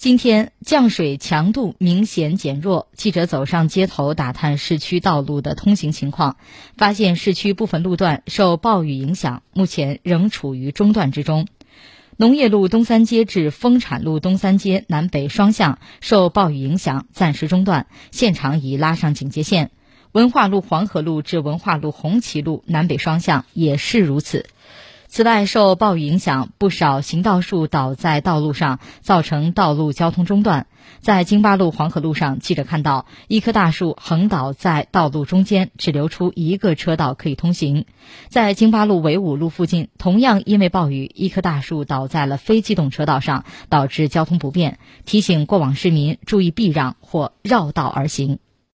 今天降水强度明显减弱，记者走上街头打探市区道路的通行情况，发现市区部分路段受暴雨影响，目前仍处于中断之中。农业路东三街至丰产路东三街南北双向受暴雨影响，暂时中断，现场已拉上警戒线。文化路黄河路至文化路红旗路南北双向也是如此。此外，受暴雨影响，不少行道树倒在道路上，造成道路交通中断。在京八路黄河路上，记者看到一棵大树横倒在道路中间，只留出一个车道可以通行。在京八路纬五路附近，同样因为暴雨，一棵大树倒在了非机动车道上，导致交通不便。提醒过往市民注意避让或绕道而行。